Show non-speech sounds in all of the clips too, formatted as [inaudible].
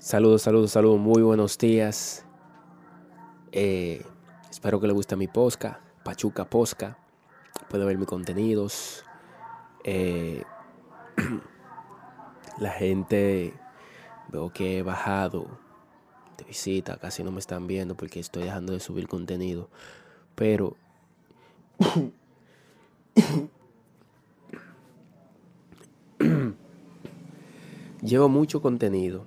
Saludos, saludos, saludos, muy buenos días. Eh, espero que le guste mi posca, Pachuca Posca. Puede ver mis contenidos. Eh, [clears throat] la gente veo que he bajado de visita, casi no me están viendo porque estoy dejando de subir contenido. Pero [clears throat] llevo mucho contenido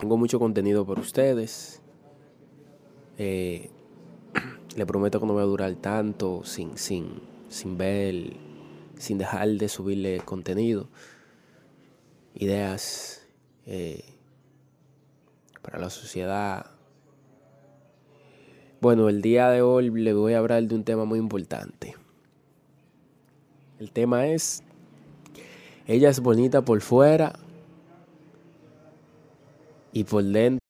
Tengo mucho contenido para ustedes. Eh, [clears throat] le prometo que no voy a durar tanto sin, sin, sin ver, sin dejar de subirle contenido. Ideas eh, para la sociedad. Bueno, el día de hoy le voy a hablar de un tema muy importante. El tema es, ella es bonita por fuera, y por dentro